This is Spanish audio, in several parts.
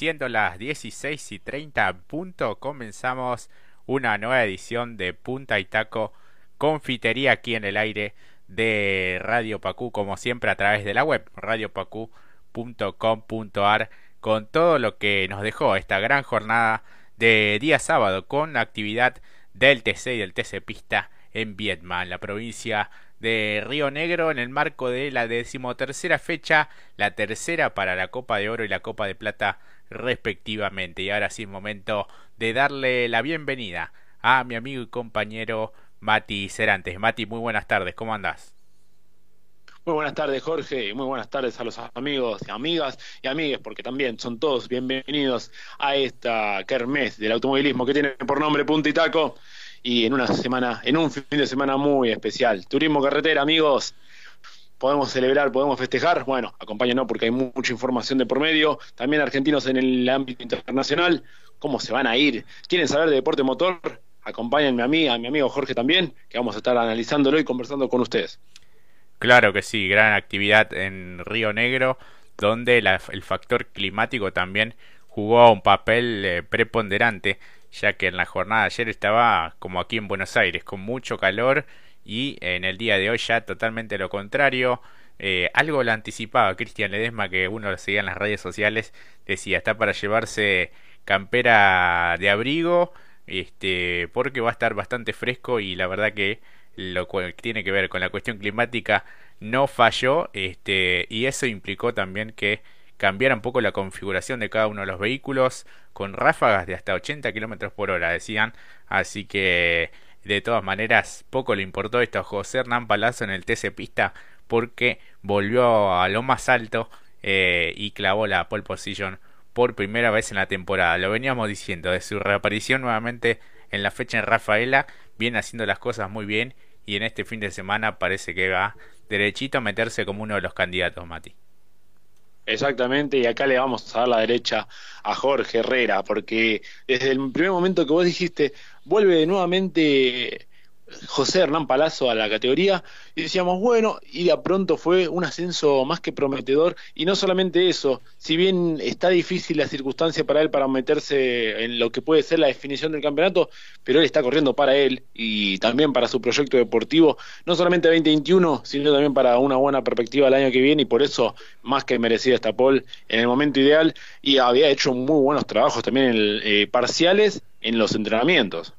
siendo las 16 y 30 punto, comenzamos una nueva edición de Punta y Taco Confitería aquí en el aire de Radio Pacú, como siempre a través de la web radiopacú.com.ar con todo lo que nos dejó esta gran jornada de día sábado con la actividad del TC y del TC Pista en Vietnam, la provincia de Río Negro, en el marco de la decimotercera fecha, la tercera para la Copa de Oro y la Copa de Plata respectivamente. Y ahora sí es momento de darle la bienvenida a mi amigo y compañero Mati Cerantes. Mati, muy buenas tardes, ¿cómo andás? Muy buenas tardes, Jorge, y muy buenas tardes a los amigos, amigas y amigues, porque también son todos bienvenidos a esta kermés del automovilismo que tiene por nombre Punta y Taco y en una semana, en un fin de semana muy especial. Turismo carretera, amigos. Podemos celebrar, podemos festejar. Bueno, acompáñenos porque hay mucha información de por medio. También argentinos en el ámbito internacional. ¿Cómo se van a ir? ¿Quieren saber de deporte motor? Acompáñenme a mí, a mi amigo Jorge también, que vamos a estar analizándolo y conversando con ustedes. Claro que sí, gran actividad en Río Negro, donde el factor climático también jugó un papel eh, preponderante ya que en la jornada de ayer estaba como aquí en Buenos Aires, con mucho calor y en el día de hoy ya totalmente lo contrario. Eh, algo lo anticipaba Cristian Ledesma, que uno lo seguía en las redes sociales, decía, está para llevarse campera de abrigo, este, porque va a estar bastante fresco y la verdad que lo que tiene que ver con la cuestión climática no falló, este, y eso implicó también que cambiar un poco la configuración de cada uno de los vehículos con ráfagas de hasta 80 kilómetros por hora, decían. Así que de todas maneras, poco le importó esto a José Hernán Palazzo en el TC Pista porque volvió a lo más alto eh, y clavó la pole position por primera vez en la temporada. Lo veníamos diciendo, de su reaparición nuevamente en la fecha en Rafaela, viene haciendo las cosas muy bien y en este fin de semana parece que va derechito a meterse como uno de los candidatos, Mati. Exactamente, y acá le vamos a dar la derecha a Jorge Herrera, porque desde el primer momento que vos dijiste, vuelve nuevamente José Hernán Palazzo a la categoría y decíamos, bueno, y de pronto fue un ascenso más que prometedor y no solamente eso, si bien está difícil la circunstancia para él para meterse en lo que puede ser la definición del campeonato, pero él está corriendo para él y también para su proyecto deportivo, no solamente 2021, sino también para una buena perspectiva el año que viene y por eso más que merecida esta pole en el momento ideal y había hecho muy buenos trabajos también en eh, parciales en los entrenamientos.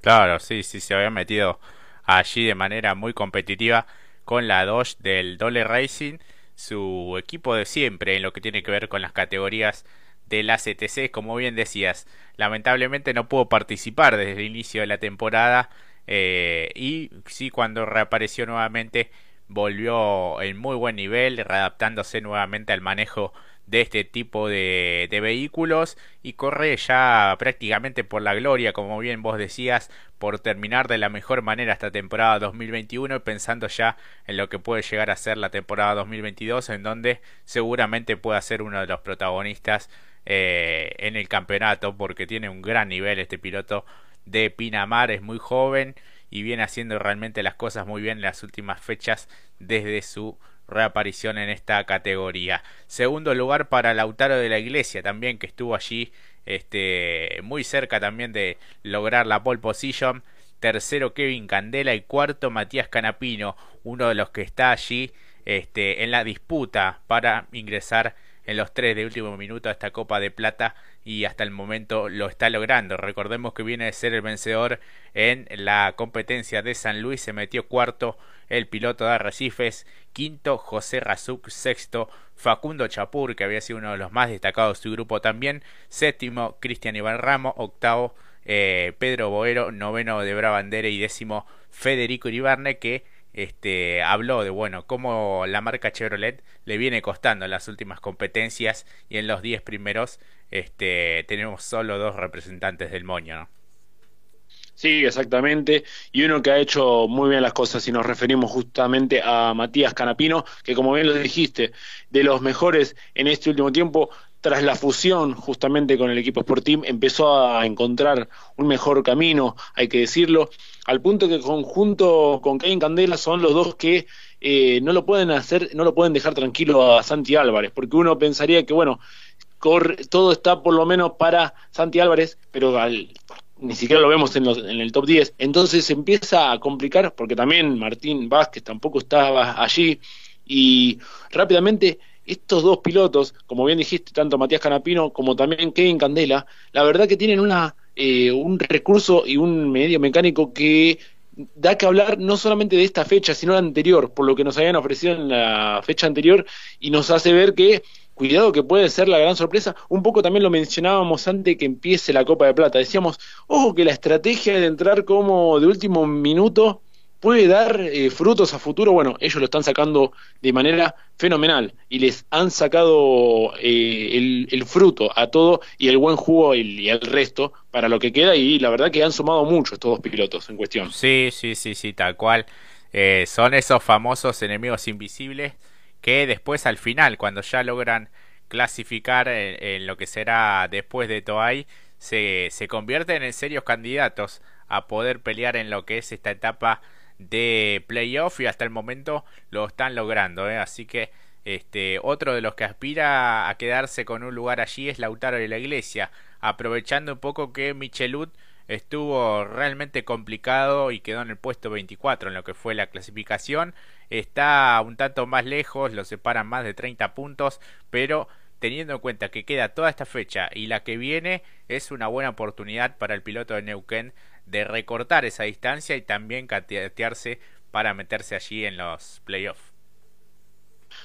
Claro, sí, sí, se había metido allí de manera muy competitiva con la Dodge del Dole Racing, su equipo de siempre en lo que tiene que ver con las categorías del ACTC, como bien decías, lamentablemente no pudo participar desde el inicio de la temporada eh, y sí cuando reapareció nuevamente volvió en muy buen nivel, readaptándose nuevamente al manejo de este tipo de, vehículos y corre ya prácticamente por la gloria, como bien vos decías, por terminar de la mejor manera esta temporada 2021 pensando ya en lo que puede llegar a ser la temporada 2022 en donde seguramente pueda ser uno de los protagonistas eh, en el campeonato porque tiene un gran nivel este piloto de Pinamar, es muy joven y viene haciendo realmente las cosas muy bien en las últimas fechas desde su reaparición en esta categoría. Segundo lugar para Lautaro de la Iglesia también que estuvo allí este muy cerca también de lograr la pole position. Tercero Kevin Candela y cuarto Matías Canapino, uno de los que está allí este, en la disputa para ingresar en los tres de último minuto esta Copa de Plata y hasta el momento lo está logrando. Recordemos que viene de ser el vencedor en la competencia de San Luis, se metió cuarto el piloto de Arrecifes, quinto José Razuk, sexto Facundo Chapur, que había sido uno de los más destacados de su grupo también, séptimo Cristian Iván Ramo, octavo eh, Pedro Boero, noveno de Brabandere y décimo Federico Iribarne, que este, habló de bueno cómo la marca Chevrolet le viene costando en las últimas competencias y en los diez primeros este, tenemos solo dos representantes del moño. Sí, exactamente. Y uno que ha hecho muy bien las cosas, si nos referimos justamente a Matías Canapino, que como bien lo dijiste, de los mejores en este último tiempo, tras la fusión justamente con el equipo Sporting, empezó a encontrar un mejor camino, hay que decirlo, al punto que conjunto con Kevin Candela son los dos que eh, no lo pueden hacer, no lo pueden dejar tranquilo a Santi Álvarez, porque uno pensaría que, bueno, todo está por lo menos para Santi Álvarez, pero ni siquiera lo vemos en, en, el top 10. Entonces se empieza a complicar porque también Martín Vázquez tampoco estaba allí y rápidamente estos dos pilotos, como bien dijiste, tanto Matías Canapino como también Kevin Candela, la verdad que tienen una, eh, un recurso y un medio mecánico que da que hablar no solamente de esta fecha, sino la anterior, por lo que nos habían ofrecido en la fecha anterior, y nos hace ver que, cuidado que puede ser la gran sorpresa, un poco también lo mencionábamos antes que empiece la Copa de Plata, decíamos, ojo que la estrategia de entrar como de último minuto puede dar eh, frutos a futuro, bueno, ellos lo están sacando de manera fenomenal y les han sacado eh, el, fruto a todo y el buen jugo y, el resto para lo que queda y la verdad que han sumado mucho estos dos pilotos en cuestión. Sí, sí, sí, sí, tal cual. Eh, son esos famosos enemigos invisibles que después al final, cuando ya logran clasificar en, lo que será después de Toay, se, se convierten en serios candidatos a poder pelear en lo que es esta etapa de playoff y hasta el momento lo están logrando. ¿eh? Así que este, otro de los que aspira a quedarse con un lugar allí es Lautaro de la Iglesia, aprovechando un poco que Michelud estuvo realmente complicado y quedó en el puesto 24 en lo que fue la clasificación. Está un tanto más lejos, lo separan más de 30 puntos, pero teniendo en cuenta que queda toda esta fecha y la que viene, es una buena oportunidad para el piloto de Neuquén de recortar esa distancia y también catearse para meterse allí en los playoffs.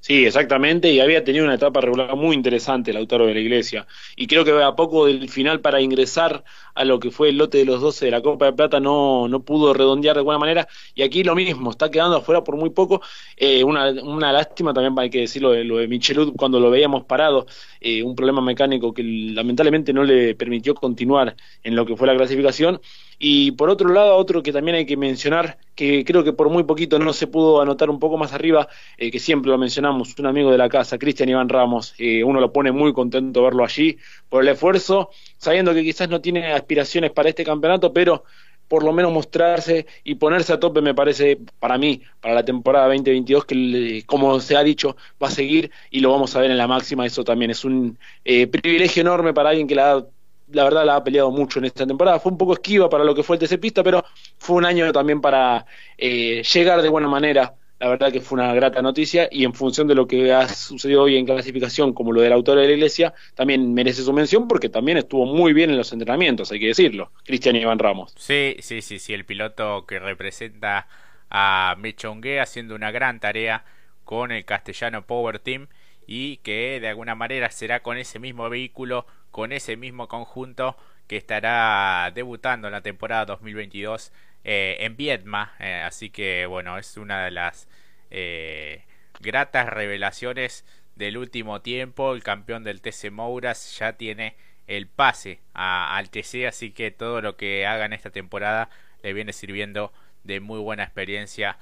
Sí, exactamente, y había tenido una etapa regular muy interesante el Lautaro de la Iglesia. Y creo que a poco del final para ingresar a lo que fue el lote de los 12 de la Copa de Plata no, no pudo redondear de buena manera. Y aquí lo mismo, está quedando afuera por muy poco. Eh, una, una lástima también, hay que decirlo, de lo de Michelud cuando lo veíamos parado, eh, un problema mecánico que lamentablemente no le permitió continuar en lo que fue la clasificación. Y por otro lado, otro que también hay que mencionar, que creo que por muy poquito no se pudo anotar un poco más arriba, eh, que siempre lo mencionamos, un amigo de la casa, Cristian Iván Ramos, uno lo pone muy contento verlo allí por el esfuerzo, sabiendo que quizás no tiene aspiraciones para este campeonato, pero por lo menos mostrarse y ponerse a tope me parece para mí, para la temporada 2022, que como se ha dicho, va a seguir y lo vamos a ver en la máxima, eso también es un eh, privilegio enorme para alguien que la verdad la ha peleado mucho en esta temporada. Fue un poco esquiva para lo que fue el TC Pista, pero fue un año también para eh, llegar de buena manera. La verdad que fue una grata noticia y en función de lo que ha sucedido hoy en clasificación, como lo del autor de la iglesia, también merece su mención porque también estuvo muy bien en los entrenamientos, hay que decirlo, Cristian Iván Ramos. Sí, sí, sí, sí, el piloto que representa a Mechongue haciendo una gran tarea con el castellano Power Team y que de alguna manera será con ese mismo vehículo, con ese mismo conjunto que estará debutando en la temporada 2022 eh, en Vietma. Eh, así que bueno, es una de las eh, gratas revelaciones del último tiempo. El campeón del TC Mouras ya tiene el pase al TC, así que todo lo que haga en esta temporada le viene sirviendo de muy buena experiencia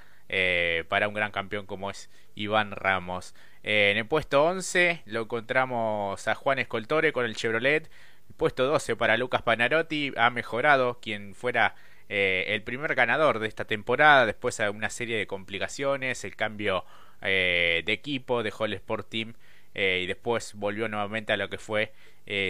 para un gran campeón como es Iván Ramos. Eh, en el puesto 11 lo encontramos a Juan Escoltore con el Chevrolet. Puesto 12 para Lucas Panarotti. Ha mejorado quien fuera eh, el primer ganador de esta temporada. Después de una serie de complicaciones. El cambio eh, de equipo. Dejó el Sport Team. y después volvió nuevamente a lo que fue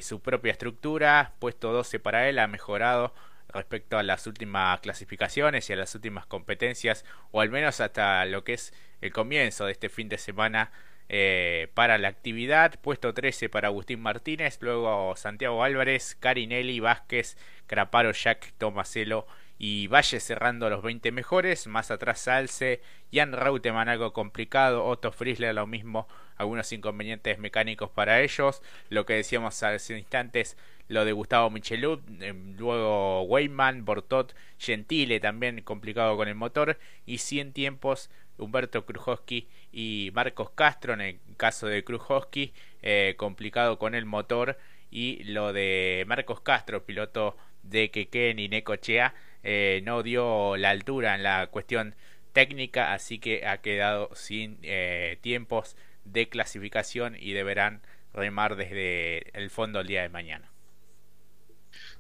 su propia estructura. Puesto 12 para él. Ha mejorado respecto a las últimas clasificaciones y a las últimas competencias. O al menos hasta lo que es el comienzo de este fin de semana eh, para la actividad. Puesto 13 para Agustín Martínez, luego Santiago Álvarez, Carinelli, Vázquez, Craparo, Jack, Tomaselo y Valle cerrando los 20 mejores. Más atrás Salce, Jan Rauteman algo complicado, Otto Friesler lo mismo, algunos inconvenientes mecánicos para ellos. Lo que decíamos hace instantes, lo de Gustavo Michelud, eh, luego Weyman, Bortot, Gentile también complicado con el motor y 100 tiempos Humberto Krujowski y Marcos Castro en el caso de Krujowski eh, complicado con el motor y lo de Marcos Castro piloto de Keken y Necochea eh, no dio la altura en la cuestión técnica así que ha quedado sin eh, tiempos de clasificación y deberán remar desde el fondo el día de mañana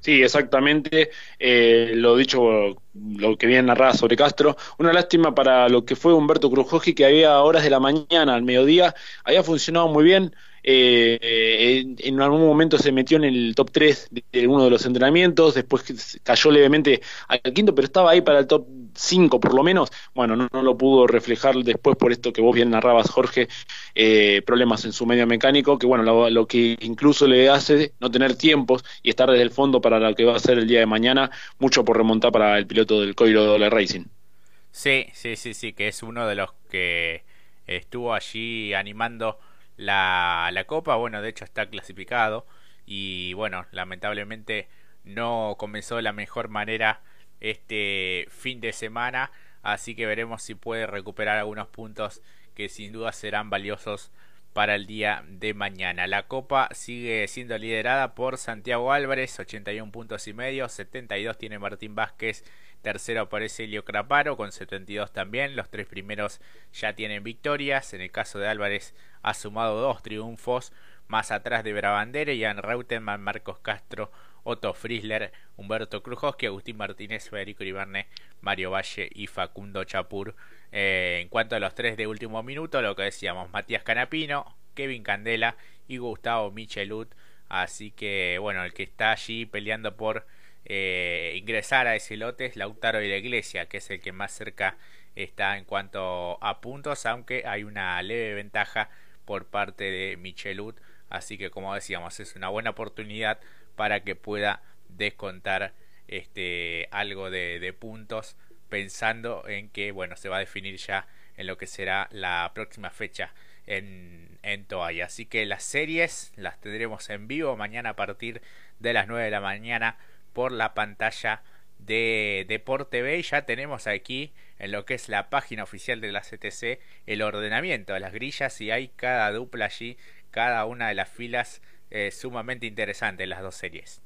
Sí, exactamente. Eh, lo dicho, lo que viene narrada sobre Castro. Una lástima para lo que fue Humberto Krujowski, que había horas de la mañana al mediodía, había funcionado muy bien. Eh, en, algún momento se metió en el top 3 de, uno de los entrenamientos, después cayó levemente al quinto, pero estaba ahí para el top 5 por lo menos. Bueno, no, lo pudo reflejar después por esto que vos bien narrabas, Jorge, eh, problemas en su medio mecánico, que bueno, lo, que incluso le hace no tener tiempos y estar desde el fondo para lo que va a ser el día de mañana, mucho por remontar para el piloto del Coiro de Racing. Sí, sí, sí, sí, que es uno de los que estuvo allí animando la, la Copa. Bueno, de hecho está clasificado y bueno, lamentablemente no comenzó de la mejor manera este fin de semana. Así que veremos si puede recuperar algunos puntos que sin duda serán valiosos para el día de mañana. La Copa sigue siendo liderada por Santiago Álvarez, 81 puntos y medio, 72 tiene Martín Vázquez Tercero aparece Elio Craparo con 72 también. Los tres primeros ya tienen victorias. En el caso de Álvarez ha sumado dos triunfos. Más atrás de Brabandere, Jan Reutemann, Marcos Castro, Otto Frisler, Humberto Krujowski, Agustín Martínez, Federico Ibarne, Mario Valle y Facundo Chapur. Eh, en cuanto a los tres de último minuto, lo que decíamos, Matías Canapino, Kevin Candela y Gustavo Michelut. Así que bueno, el que está allí peleando por eh, ingresar a ese lote es Lautaro y la Iglesia, que es el que más cerca está en cuanto a puntos, aunque hay una leve ventaja por parte de Michelut, así que como decíamos es una buena oportunidad para que pueda descontar este algo de, puntos pensando en que bueno se va a definir ya en lo que será la próxima fecha en, en Toalla. Así que las series las tendremos en vivo mañana a partir de las 9 de la mañana por la pantalla de Deporte B ya tenemos aquí en lo que es la página oficial de la CTC el ordenamiento de las grillas y hay cada dupla allí, cada una de las filas eh, sumamente interesante en las dos series.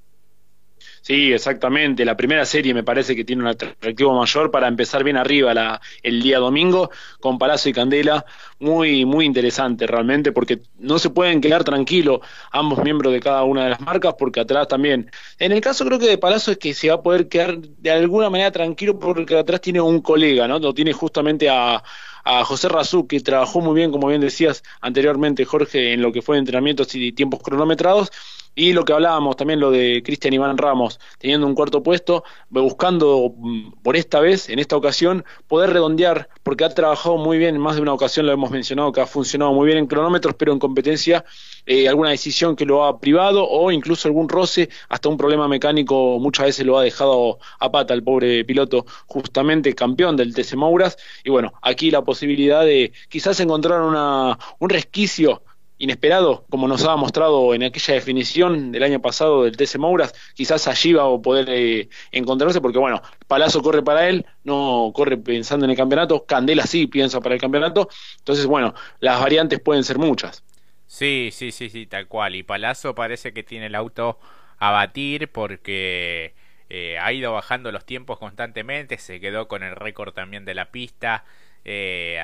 Sí, exactamente. La primera serie me parece que tiene un atractivo mayor para empezar bien arriba la, el día domingo con Palacio y Candela. Muy, muy interesante realmente porque no se pueden quedar tranquilos ambos miembros de cada una de las marcas porque atrás también. En el caso creo que de Palacio es que se va a poder quedar de alguna manera tranquilo porque atrás tiene un colega, ¿no? Lo tiene justamente a, a José Razú, que trabajó muy bien, como bien decías anteriormente, Jorge, en lo que fue entrenamientos y tiempos cronometrados y lo que hablábamos también, lo de Cristian Iván Ramos, teniendo un cuarto puesto, buscando mm, por esta vez, en esta ocasión, poder redondear, porque ha trabajado muy bien, en más de una ocasión lo hemos mencionado, que ha funcionado muy bien en cronómetros, pero en competencia, eh, alguna decisión que lo ha privado o incluso algún roce, hasta un problema mecánico muchas veces lo ha dejado a pata el pobre piloto, justamente campeón del TC Mouras. Y bueno, aquí la posibilidad de quizás encontrar una, un resquicio inesperado, como nos ha mostrado en aquella definición del año pasado del TC Mouras, quizás allí va a poder eh, encontrarse, porque bueno, Palazzo corre para él, no corre pensando en el campeonato, Candela sí piensa para el campeonato, entonces bueno, las variantes pueden ser muchas. Sí, sí, sí, sí, tal cual, y Palazzo parece que tiene el auto a batir porque eh, ha ido bajando los tiempos constantemente, se quedó con el récord también de la pista, eh,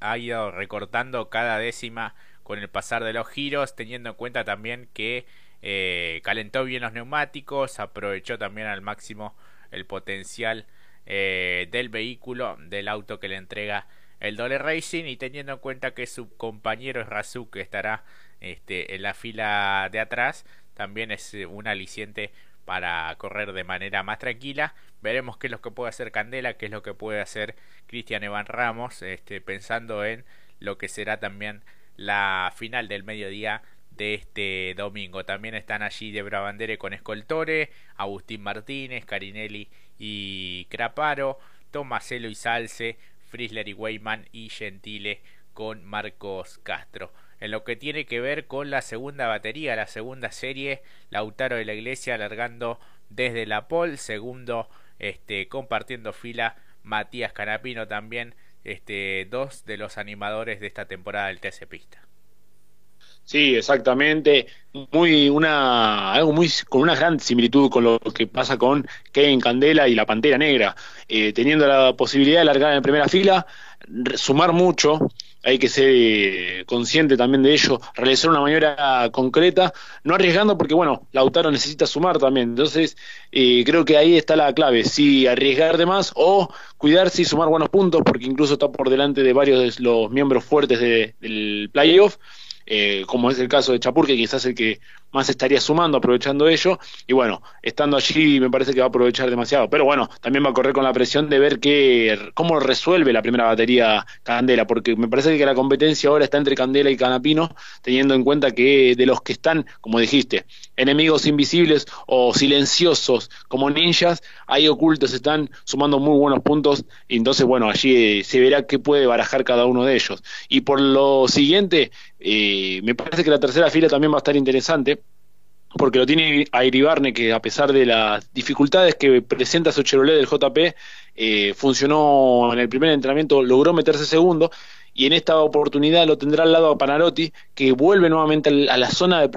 ha ido recortando cada décima con el pasar de los giros, teniendo en cuenta también que eh, calentó bien los neumáticos, aprovechó también al máximo el potencial eh, del vehículo, del auto que le entrega el Dole Racing y teniendo en cuenta que su compañero es Razú que estará este, en la fila de atrás, también es eh, un aliciente para correr de manera más tranquila. Veremos qué es lo que puede hacer Candela, qué es lo que puede hacer Cristian Evan Ramos, este, pensando en lo que será también la final del mediodía de este domingo. También están allí de Brabandere con Escoltore, Agustín Martínez, Carinelli y Craparo, Tomaselo y Salce, Frisler y Weyman y Gentile con Marcos Castro. En lo que tiene que ver con la segunda batería, la segunda serie, Lautaro de la Iglesia alargando desde la pole, segundo este, compartiendo fila Matías Canapino también este, dos de los animadores de esta temporada del TC Pista. Sí, exactamente. Muy una algo muy con una gran similitud con lo que pasa con Kevin Candela y la Pantera Negra, eh, teniendo la posibilidad de largar en primera fila, sumar mucho, hay que ser eh, consciente también de ello, realizar una maniobra concreta, no arriesgando porque, bueno, Lautaro necesita sumar también. Entonces, eh, creo que ahí está la clave, si arriesgar de más o cuidarse y sumar buenos puntos, porque incluso está por delante de varios de los miembros fuertes del playoff. eh, como es el caso de Chapur, que quizás el que más estaría sumando, aprovechando ello. Y bueno, estando allí me parece que va a aprovechar demasiado. Pero bueno, también va a correr con la presión de ver qué, cómo resuelve la primera batería Candela, porque me parece que la competencia ahora está entre Candela y Canapino, teniendo en cuenta que de los que están, como dijiste, enemigos invisibles o silenciosos como ninjas, hay ocultos, están sumando muy buenos puntos. Y entonces, bueno, allí se verá qué puede barajar cada uno de ellos. Y por lo siguiente, eh, me parece que la tercera fila también va a estar interesante, porque lo tiene a Iribarne, que a pesar de las dificultades que presenta su Chevrolet del JP, eh, funcionó en el primer entrenamiento, logró meterse segundo, y en esta oportunidad lo tendrá al lado a Panarotti, que vuelve nuevamente a la zona de,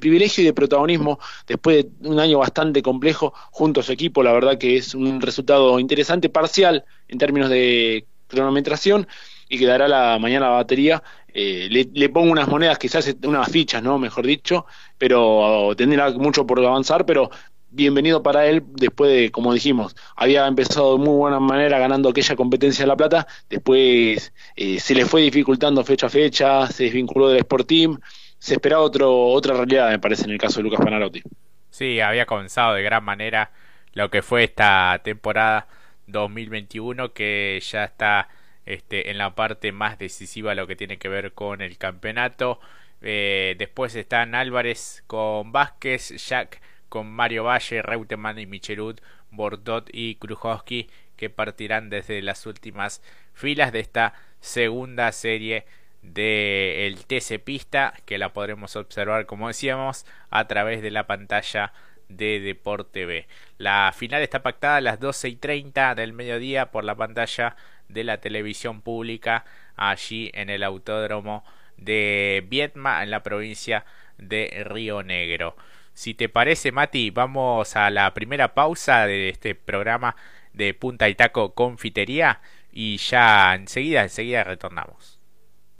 privilegio y de protagonismo después de un año bastante complejo junto a su equipo. La verdad que es un resultado interesante, parcial en términos de cronometración, y quedará la mañana la batería eh, le, pongo unas monedas, quizás unas fichas, ¿no? Mejor dicho, pero tendrá mucho por avanzar, pero bienvenido para él después de, como dijimos, había empezado de muy buena manera ganando aquella competencia de La Plata, después eh, se le fue dificultando fecha a fecha, se desvinculó del Sport Team, se esperaba otro, otra realidad, me parece, en el caso de Lucas Panarotti. Sí, había comenzado de gran manera lo que fue esta temporada 2021 que ya está este, en la parte más decisiva lo que tiene que ver con el campeonato. Eh, después están Álvarez con Vázquez, Jack con Mario Valle, Reutemann y Michelud, Bordot y Krujowski que partirán desde las últimas filas de esta segunda serie del el TC Pista que la podremos observar como decíamos a través de la pantalla de Deporte B. La final está pactada a las 12 y 30 del mediodía por la pantalla de la televisión pública allí en el autódromo de Vietma en la provincia de Río Negro. Si te parece, Mati, vamos a la primera pausa de este programa de Punta y Taco Confitería y ya enseguida, enseguida retornamos.